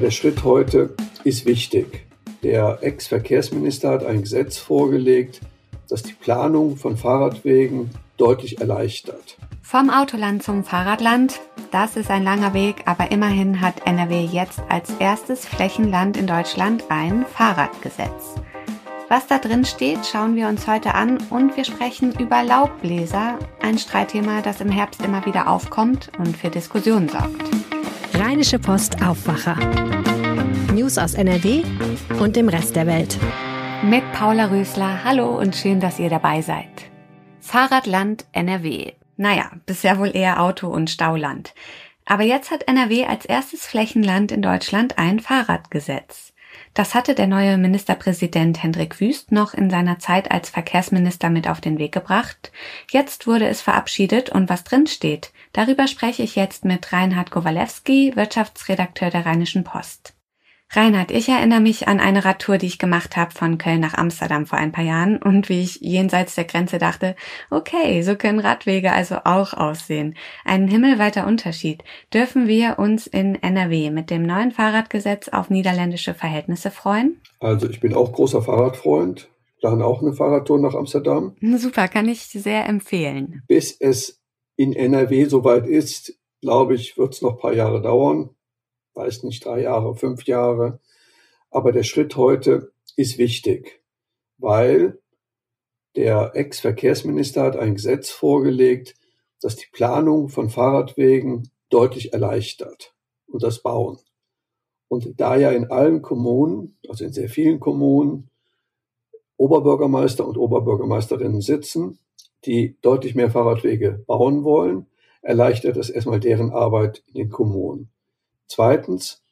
Der Schritt heute ist wichtig. Der Ex-Verkehrsminister hat ein Gesetz vorgelegt, das die Planung von Fahrradwegen deutlich erleichtert. Vom Autoland zum Fahrradland, das ist ein langer Weg, aber immerhin hat NRW jetzt als erstes Flächenland in Deutschland ein Fahrradgesetz. Was da drin steht, schauen wir uns heute an und wir sprechen über Laubbläser, ein Streitthema, das im Herbst immer wieder aufkommt und für Diskussionen sorgt. Rheinische Post Aufwacher. News aus NRW und dem Rest der Welt. Mit Paula Rösler, hallo und schön, dass ihr dabei seid. Fahrradland NRW. Naja, bisher wohl eher Auto- und Stauland. Aber jetzt hat NRW als erstes Flächenland in Deutschland ein Fahrradgesetz. Das hatte der neue Ministerpräsident Hendrik Wüst noch in seiner Zeit als Verkehrsminister mit auf den Weg gebracht. Jetzt wurde es verabschiedet und was drin steht, darüber spreche ich jetzt mit Reinhard Kowalewski, Wirtschaftsredakteur der Rheinischen Post. Reinhard, ich erinnere mich an eine Radtour, die ich gemacht habe von Köln nach Amsterdam vor ein paar Jahren und wie ich jenseits der Grenze dachte, okay, so können Radwege also auch aussehen. Ein himmelweiter Unterschied. Dürfen wir uns in NRW mit dem neuen Fahrradgesetz auf niederländische Verhältnisse freuen? Also ich bin auch großer Fahrradfreund, plane auch eine Fahrradtour nach Amsterdam. Super, kann ich sehr empfehlen. Bis es in NRW soweit ist, glaube ich, wird es noch ein paar Jahre dauern weiß nicht, drei Jahre, fünf Jahre. Aber der Schritt heute ist wichtig, weil der Ex-Verkehrsminister hat ein Gesetz vorgelegt, das die Planung von Fahrradwegen deutlich erleichtert und das Bauen. Und da ja in allen Kommunen, also in sehr vielen Kommunen, Oberbürgermeister und Oberbürgermeisterinnen sitzen, die deutlich mehr Fahrradwege bauen wollen, erleichtert das erstmal deren Arbeit in den Kommunen. Zweitens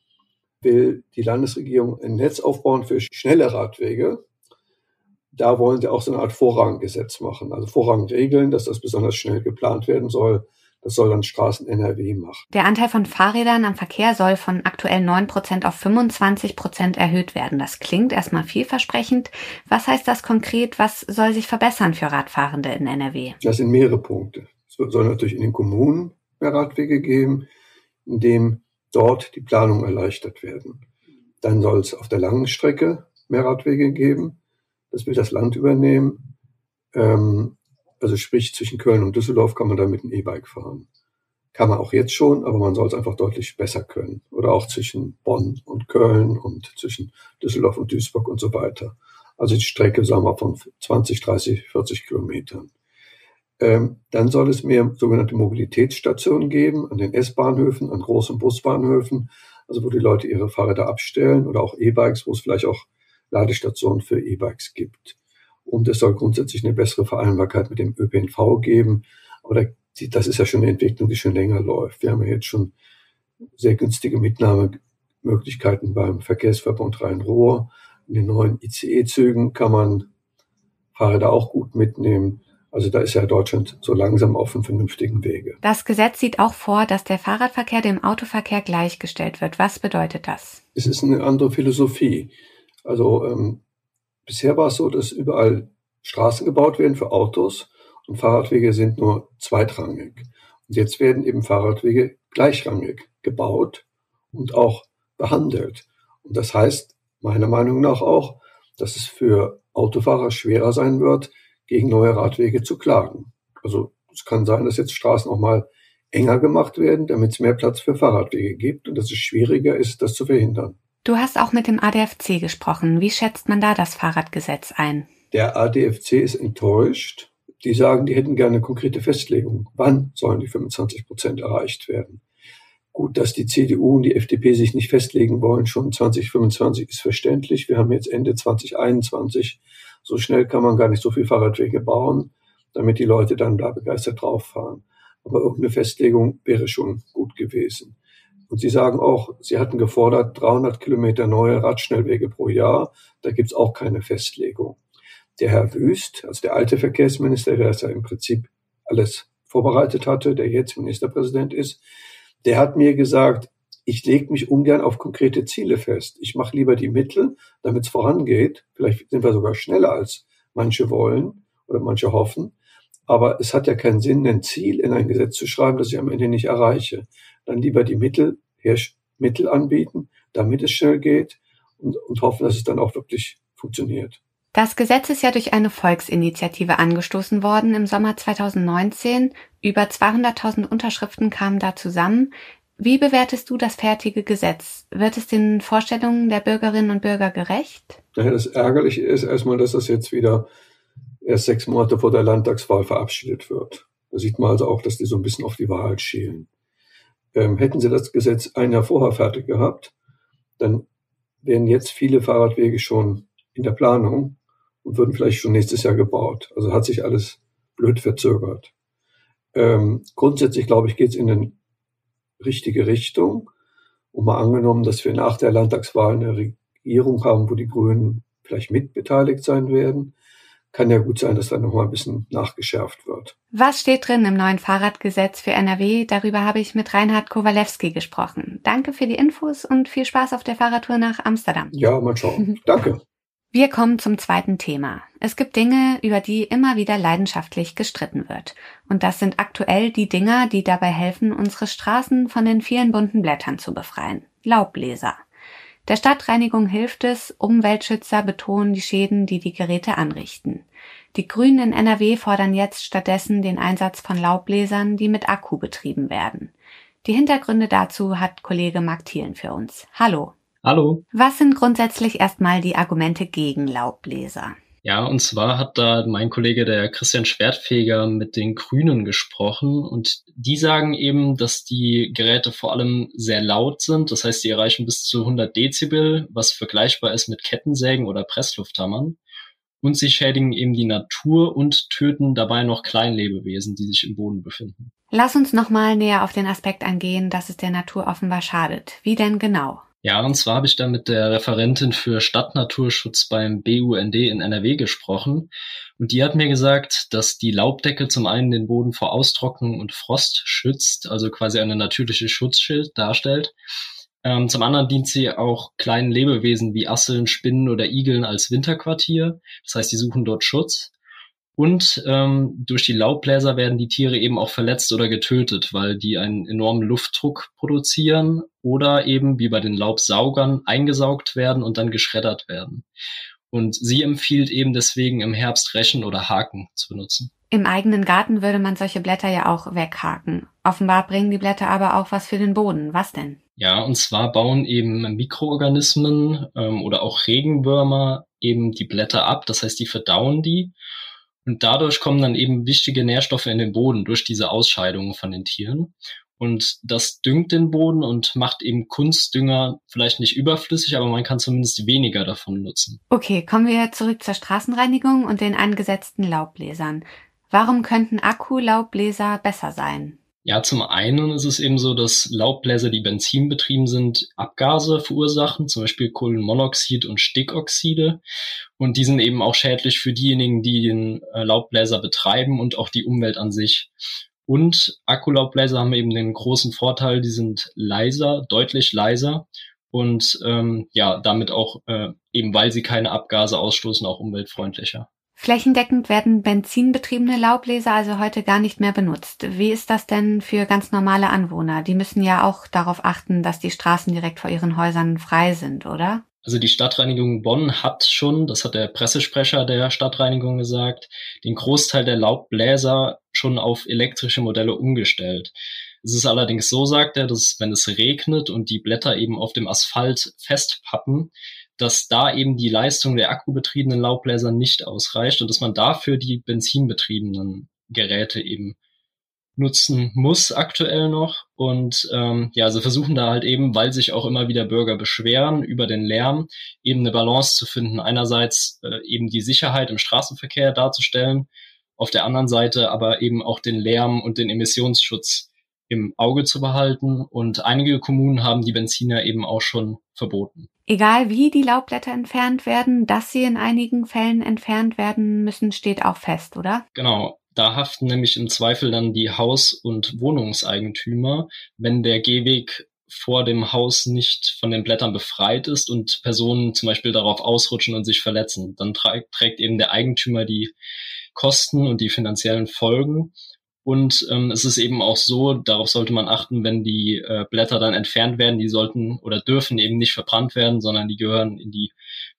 will die Landesregierung ein Netz aufbauen für schnelle Radwege. Da wollen sie auch so eine Art Vorranggesetz machen, also Vorrangregeln, dass das besonders schnell geplant werden soll. Das soll dann Straßen NRW machen. Der Anteil von Fahrrädern am Verkehr soll von aktuell 9% auf 25% erhöht werden. Das klingt erstmal vielversprechend. Was heißt das konkret? Was soll sich verbessern für Radfahrende in NRW? Das sind mehrere Punkte. Es soll natürlich in den Kommunen mehr Radwege geben, indem dort die Planung erleichtert werden. Dann soll es auf der langen Strecke mehr Radwege geben. Das will das Land übernehmen. Ähm, also sprich, zwischen Köln und Düsseldorf kann man da mit einem E-Bike fahren. Kann man auch jetzt schon, aber man soll es einfach deutlich besser können. Oder auch zwischen Bonn und Köln und zwischen Düsseldorf und Duisburg und so weiter. Also die Strecke, sagen wir, von 20, 30, 40 Kilometern. Ähm, dann soll es mehr sogenannte Mobilitätsstationen geben an den S-Bahnhöfen, an großen Busbahnhöfen, also wo die Leute ihre Fahrräder abstellen oder auch E-Bikes, wo es vielleicht auch Ladestationen für E-Bikes gibt. Und es soll grundsätzlich eine bessere Vereinbarkeit mit dem ÖPNV geben. Aber das ist ja schon eine Entwicklung, die schon länger läuft. Wir haben ja jetzt schon sehr günstige Mitnahmemöglichkeiten beim Verkehrsverbund Rhein-Ruhr. In den neuen ICE-Zügen kann man Fahrräder auch gut mitnehmen. Also da ist ja Deutschland so langsam auf einem vernünftigen Wege. Das Gesetz sieht auch vor, dass der Fahrradverkehr dem Autoverkehr gleichgestellt wird. Was bedeutet das? Es ist eine andere Philosophie. Also ähm, bisher war es so, dass überall Straßen gebaut werden für Autos und Fahrradwege sind nur zweitrangig. Und jetzt werden eben Fahrradwege gleichrangig gebaut und auch behandelt. Und das heißt meiner Meinung nach auch, dass es für Autofahrer schwerer sein wird, gegen neue Radwege zu klagen. Also es kann sein, dass jetzt Straßen auch mal enger gemacht werden, damit es mehr Platz für Fahrradwege gibt und dass es schwieriger ist, das zu verhindern. Du hast auch mit dem ADFC gesprochen. Wie schätzt man da das Fahrradgesetz ein? Der ADFC ist enttäuscht. Die sagen, die hätten gerne konkrete Festlegung. Wann sollen die 25 Prozent erreicht werden? Gut, dass die CDU und die FDP sich nicht festlegen wollen, schon 2025 ist verständlich. Wir haben jetzt Ende 2021 so schnell kann man gar nicht so viel Fahrradwege bauen, damit die Leute dann da begeistert drauf fahren. Aber irgendeine Festlegung wäre schon gut gewesen. Und Sie sagen auch, Sie hatten gefordert 300 Kilometer neue Radschnellwege pro Jahr. Da gibt's auch keine Festlegung. Der Herr Wüst, also der alte Verkehrsminister, der das ja im Prinzip alles vorbereitet hatte, der jetzt Ministerpräsident ist, der hat mir gesagt, ich lege mich ungern auf konkrete Ziele fest. Ich mache lieber die Mittel, damit es vorangeht. Vielleicht sind wir sogar schneller, als manche wollen oder manche hoffen. Aber es hat ja keinen Sinn, ein Ziel in ein Gesetz zu schreiben, das ich am Ende nicht erreiche. Dann lieber die Mittel, Mittel anbieten, damit es schnell geht und, und hoffen, dass es dann auch wirklich funktioniert. Das Gesetz ist ja durch eine Volksinitiative angestoßen worden im Sommer 2019. Über 200.000 Unterschriften kamen da zusammen. Wie bewertest du das fertige Gesetz? Wird es den Vorstellungen der Bürgerinnen und Bürger gerecht? Das Ärgerliche ist erstmal, dass das jetzt wieder erst sechs Monate vor der Landtagswahl verabschiedet wird. Da sieht man also auch, dass die so ein bisschen auf die Wahl schielen. Ähm, hätten sie das Gesetz ein Jahr vorher fertig gehabt, dann wären jetzt viele Fahrradwege schon in der Planung und würden vielleicht schon nächstes Jahr gebaut. Also hat sich alles blöd verzögert. Ähm, grundsätzlich, glaube ich, geht es in eine richtige Richtung. Und mal angenommen, dass wir nach der Landtagswahl eine Regierung haben, wo die Grünen vielleicht mitbeteiligt sein werden, kann ja gut sein, dass da nochmal ein bisschen nachgeschärft wird. Was steht drin im neuen Fahrradgesetz für NRW? Darüber habe ich mit Reinhard Kowalewski gesprochen. Danke für die Infos und viel Spaß auf der Fahrradtour nach Amsterdam. Ja, mal schauen. Danke. Wir kommen zum zweiten Thema. Es gibt Dinge, über die immer wieder leidenschaftlich gestritten wird. Und das sind aktuell die Dinger, die dabei helfen, unsere Straßen von den vielen bunten Blättern zu befreien. Laubbläser. Der Stadtreinigung hilft es, Umweltschützer betonen die Schäden, die die Geräte anrichten. Die Grünen in NRW fordern jetzt stattdessen den Einsatz von Laubbläsern, die mit Akku betrieben werden. Die Hintergründe dazu hat Kollege Mark Thielen für uns. Hallo. Hallo. Was sind grundsätzlich erstmal die Argumente gegen Laubbläser? Ja, und zwar hat da mein Kollege, der Christian Schwertfeger, mit den Grünen gesprochen und die sagen eben, dass die Geräte vor allem sehr laut sind. Das heißt, die erreichen bis zu 100 Dezibel, was vergleichbar ist mit Kettensägen oder Presslufthammern. Und sie schädigen eben die Natur und töten dabei noch Kleinlebewesen, die sich im Boden befinden. Lass uns nochmal näher auf den Aspekt angehen, dass es der Natur offenbar schadet. Wie denn genau? Ja, und zwar habe ich da mit der Referentin für Stadtnaturschutz beim BUND in NRW gesprochen. Und die hat mir gesagt, dass die Laubdecke zum einen den Boden vor Austrocknung und Frost schützt, also quasi eine natürliche Schutzschild darstellt. Ähm, zum anderen dient sie auch kleinen Lebewesen wie Asseln, Spinnen oder Igeln als Winterquartier. Das heißt, die suchen dort Schutz. Und ähm, durch die Laubbläser werden die Tiere eben auch verletzt oder getötet, weil die einen enormen Luftdruck produzieren oder eben wie bei den Laubsaugern eingesaugt werden und dann geschreddert werden. Und sie empfiehlt eben deswegen im Herbst Rechen oder Haken zu benutzen. Im eigenen Garten würde man solche Blätter ja auch weghaken. Offenbar bringen die Blätter aber auch was für den Boden. Was denn? Ja, und zwar bauen eben Mikroorganismen ähm, oder auch Regenwürmer eben die Blätter ab. Das heißt, die verdauen die und dadurch kommen dann eben wichtige Nährstoffe in den Boden durch diese Ausscheidungen von den Tieren. Und das düngt den Boden und macht eben Kunstdünger vielleicht nicht überflüssig, aber man kann zumindest weniger davon nutzen. Okay, kommen wir zurück zur Straßenreinigung und den angesetzten Laubbläsern. Warum könnten Akkulaubbläser besser sein? Ja, zum einen ist es eben so, dass Laubbläser, die benzinbetrieben sind, Abgase verursachen, zum Beispiel Kohlenmonoxid und Stickoxide. Und die sind eben auch schädlich für diejenigen, die den äh, Laubbläser betreiben und auch die Umwelt an sich. Und Akkulaubbläser haben eben den großen Vorteil, die sind leiser, deutlich leiser und ähm, ja, damit auch äh, eben weil sie keine Abgase ausstoßen, auch umweltfreundlicher. Flächendeckend werden benzinbetriebene Laubbläser also heute gar nicht mehr benutzt. Wie ist das denn für ganz normale Anwohner? Die müssen ja auch darauf achten, dass die Straßen direkt vor ihren Häusern frei sind, oder? Also die Stadtreinigung Bonn hat schon, das hat der Pressesprecher der Stadtreinigung gesagt, den Großteil der Laubbläser schon auf elektrische Modelle umgestellt. Es ist allerdings so, sagt er, dass wenn es regnet und die Blätter eben auf dem Asphalt festpappen, dass da eben die Leistung der akkubetriebenen Laubbläser nicht ausreicht und dass man dafür die benzinbetriebenen Geräte eben nutzen muss aktuell noch. Und ähm, ja, sie versuchen da halt eben, weil sich auch immer wieder Bürger beschweren über den Lärm, eben eine Balance zu finden. Einerseits äh, eben die Sicherheit im Straßenverkehr darzustellen, auf der anderen Seite aber eben auch den Lärm und den Emissionsschutz im Auge zu behalten. Und einige Kommunen haben die Benziner eben auch schon verboten. Egal wie die Laubblätter entfernt werden, dass sie in einigen Fällen entfernt werden müssen, steht auch fest, oder? Genau. Da haften nämlich im Zweifel dann die Haus- und Wohnungseigentümer, wenn der Gehweg vor dem Haus nicht von den Blättern befreit ist und Personen zum Beispiel darauf ausrutschen und sich verletzen. Dann trägt eben der Eigentümer die Kosten und die finanziellen Folgen. Und ähm, es ist eben auch so, darauf sollte man achten, wenn die äh, Blätter dann entfernt werden, die sollten oder dürfen eben nicht verbrannt werden, sondern die gehören in die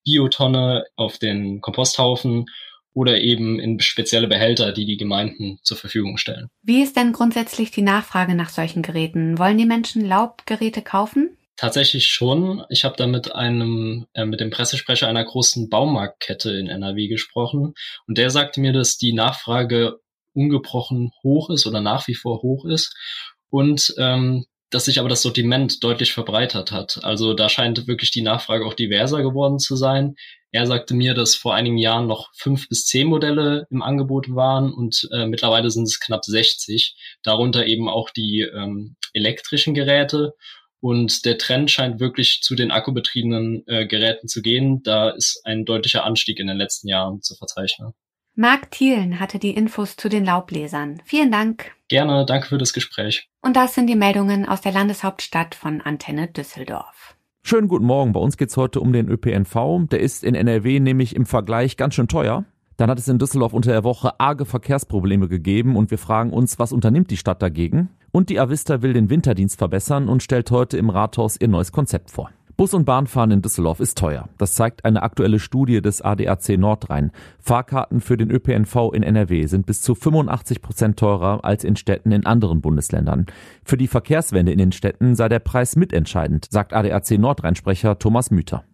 Biotonne auf den Komposthaufen oder eben in spezielle Behälter, die die Gemeinden zur Verfügung stellen. Wie ist denn grundsätzlich die Nachfrage nach solchen Geräten? Wollen die Menschen Laubgeräte kaufen? Tatsächlich schon. Ich habe da mit einem, äh, mit dem Pressesprecher einer großen Baumarktkette in NRW gesprochen und der sagte mir, dass die Nachfrage ungebrochen hoch ist oder nach wie vor hoch ist und ähm, dass sich aber das Sortiment deutlich verbreitert hat. Also da scheint wirklich die Nachfrage auch diverser geworden zu sein. Er sagte mir, dass vor einigen Jahren noch fünf bis zehn Modelle im Angebot waren und äh, mittlerweile sind es knapp 60, darunter eben auch die ähm, elektrischen Geräte. Und der Trend scheint wirklich zu den akkubetriebenen äh, Geräten zu gehen. Da ist ein deutlicher Anstieg in den letzten Jahren zu verzeichnen. Marc Thielen hatte die Infos zu den Laubbläsern. Vielen Dank. Gerne, danke für das Gespräch. Und das sind die Meldungen aus der Landeshauptstadt von Antenne Düsseldorf. Schönen guten Morgen. Bei uns geht's heute um den ÖPNV. Der ist in NRW nämlich im Vergleich ganz schön teuer. Dann hat es in Düsseldorf unter der Woche arge Verkehrsprobleme gegeben und wir fragen uns, was unternimmt die Stadt dagegen? Und die Avista will den Winterdienst verbessern und stellt heute im Rathaus ihr neues Konzept vor. Bus- und Bahnfahren in Düsseldorf ist teuer. Das zeigt eine aktuelle Studie des ADAC Nordrhein. Fahrkarten für den ÖPNV in NRW sind bis zu 85 Prozent teurer als in Städten in anderen Bundesländern. Für die Verkehrswende in den Städten sei der Preis mitentscheidend, sagt ADAC Nordrhein-Sprecher Thomas Müther.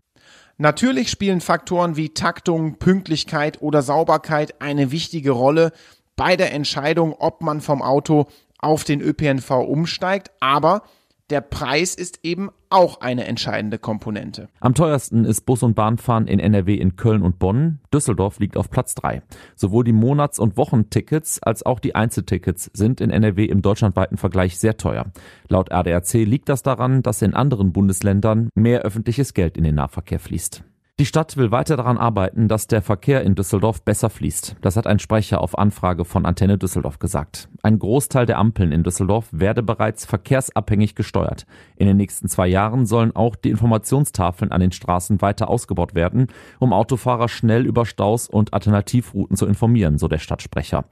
Natürlich spielen Faktoren wie Taktung, Pünktlichkeit oder Sauberkeit eine wichtige Rolle bei der Entscheidung, ob man vom Auto auf den ÖPNV umsteigt, aber der Preis ist eben auch eine entscheidende Komponente. Am teuersten ist Bus- und Bahnfahren in NRW in Köln und Bonn. Düsseldorf liegt auf Platz drei. Sowohl die Monats- und Wochentickets als auch die Einzeltickets sind in NRW im deutschlandweiten Vergleich sehr teuer. Laut ADAC liegt das daran, dass in anderen Bundesländern mehr öffentliches Geld in den Nahverkehr fließt. Die Stadt will weiter daran arbeiten, dass der Verkehr in Düsseldorf besser fließt. Das hat ein Sprecher auf Anfrage von Antenne Düsseldorf gesagt. Ein Großteil der Ampeln in Düsseldorf werde bereits verkehrsabhängig gesteuert. In den nächsten zwei Jahren sollen auch die Informationstafeln an den Straßen weiter ausgebaut werden, um Autofahrer schnell über Staus und Alternativrouten zu informieren, so der Stadtsprecher.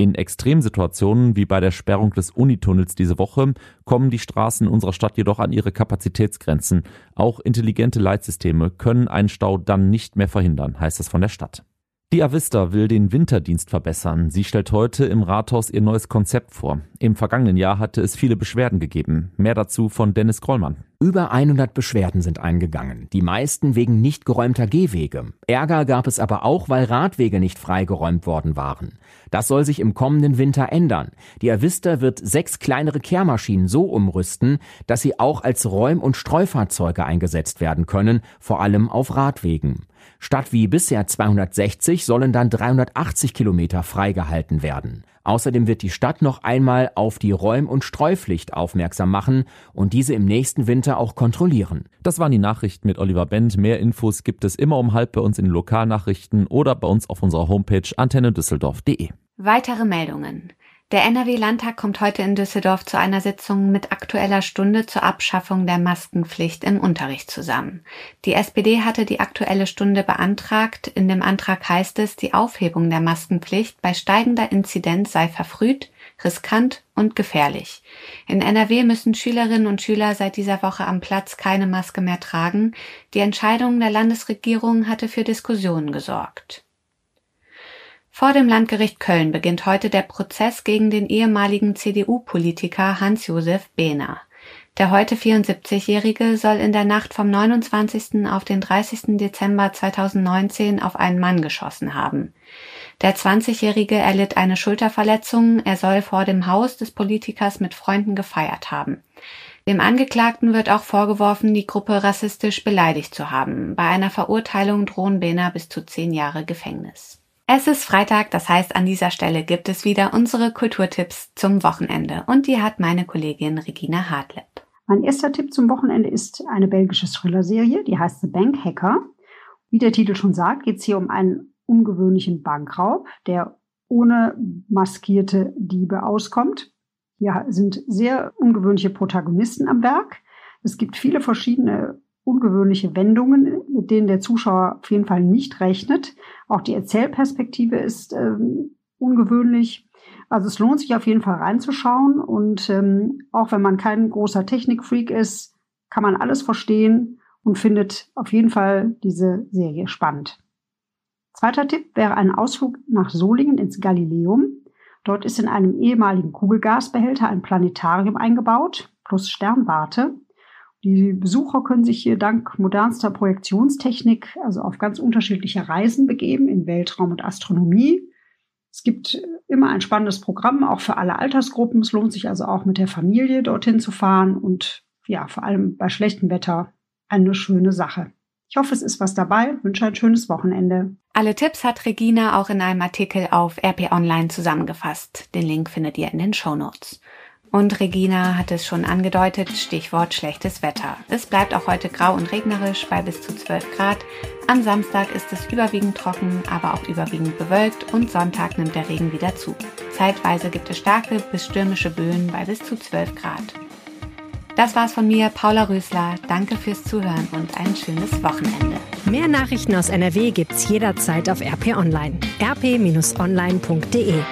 In Extremsituationen wie bei der Sperrung des Unitunnels diese Woche kommen die Straßen unserer Stadt jedoch an ihre Kapazitätsgrenzen. Auch intelligente Leitsysteme können einen Stau dann nicht mehr verhindern, heißt es von der Stadt. Die Avista will den Winterdienst verbessern. Sie stellt heute im Rathaus ihr neues Konzept vor. Im vergangenen Jahr hatte es viele Beschwerden gegeben. Mehr dazu von Dennis Krollmann. Über 100 Beschwerden sind eingegangen, die meisten wegen nicht geräumter Gehwege. Ärger gab es aber auch, weil Radwege nicht freigeräumt worden waren. Das soll sich im kommenden Winter ändern. Die Avista wird sechs kleinere Kehrmaschinen so umrüsten, dass sie auch als Räum- und Streufahrzeuge eingesetzt werden können, vor allem auf Radwegen. Statt wie bisher 260 sollen dann 380 Kilometer freigehalten werden. Außerdem wird die Stadt noch einmal auf die Räum- und Streupflicht aufmerksam machen und diese im nächsten Winter auch kontrollieren. Das waren die Nachrichten mit Oliver Bent. Mehr Infos gibt es immer um halb bei uns in den Lokalnachrichten oder bei uns auf unserer Homepage antennedüsseldorf.de. Weitere Meldungen. Der NRW-Landtag kommt heute in Düsseldorf zu einer Sitzung mit aktueller Stunde zur Abschaffung der Maskenpflicht im Unterricht zusammen. Die SPD hatte die aktuelle Stunde beantragt. In dem Antrag heißt es, die Aufhebung der Maskenpflicht bei steigender Inzidenz sei verfrüht, riskant und gefährlich. In NRW müssen Schülerinnen und Schüler seit dieser Woche am Platz keine Maske mehr tragen. Die Entscheidung der Landesregierung hatte für Diskussionen gesorgt. Vor dem Landgericht Köln beginnt heute der Prozess gegen den ehemaligen CDU-Politiker Hans-Josef Behner. Der heute 74-Jährige soll in der Nacht vom 29. auf den 30. Dezember 2019 auf einen Mann geschossen haben. Der 20-Jährige erlitt eine Schulterverletzung. Er soll vor dem Haus des Politikers mit Freunden gefeiert haben. Dem Angeklagten wird auch vorgeworfen, die Gruppe rassistisch beleidigt zu haben. Bei einer Verurteilung drohen Behner bis zu zehn Jahre Gefängnis. Es ist Freitag, das heißt, an dieser Stelle gibt es wieder unsere Kulturtipps zum Wochenende und die hat meine Kollegin Regina Hartleb. Mein erster Tipp zum Wochenende ist eine belgische Thriller-Serie, die heißt The Bank Hacker. Wie der Titel schon sagt, geht es hier um einen ungewöhnlichen Bankraub, der ohne maskierte Diebe auskommt. Hier sind sehr ungewöhnliche Protagonisten am Werk. Es gibt viele verschiedene ungewöhnliche Wendungen, mit denen der Zuschauer auf jeden Fall nicht rechnet. Auch die Erzählperspektive ist ähm, ungewöhnlich. Also es lohnt sich auf jeden Fall reinzuschauen und ähm, auch wenn man kein großer Technikfreak ist, kann man alles verstehen und findet auf jeden Fall diese Serie spannend. Zweiter Tipp wäre ein Ausflug nach Solingen ins Galileum. Dort ist in einem ehemaligen Kugelgasbehälter ein Planetarium eingebaut plus Sternwarte. Die Besucher können sich hier dank modernster Projektionstechnik also auf ganz unterschiedliche Reisen begeben in Weltraum und Astronomie. Es gibt immer ein spannendes Programm, auch für alle Altersgruppen. Es lohnt sich also auch mit der Familie dorthin zu fahren und ja, vor allem bei schlechtem Wetter eine schöne Sache. Ich hoffe, es ist was dabei. Ich wünsche ein schönes Wochenende. Alle Tipps hat Regina auch in einem Artikel auf RP Online zusammengefasst. Den Link findet ihr in den Show Notes. Und Regina hat es schon angedeutet, Stichwort schlechtes Wetter. Es bleibt auch heute grau und regnerisch bei bis zu 12 Grad. Am Samstag ist es überwiegend trocken, aber auch überwiegend bewölkt und Sonntag nimmt der Regen wieder zu. Zeitweise gibt es starke bis stürmische Böen bei bis zu 12 Grad. Das war's von mir, Paula Rösler. Danke fürs Zuhören und ein schönes Wochenende. Mehr Nachrichten aus NRW gibt's jederzeit auf RP Online. rp-online.de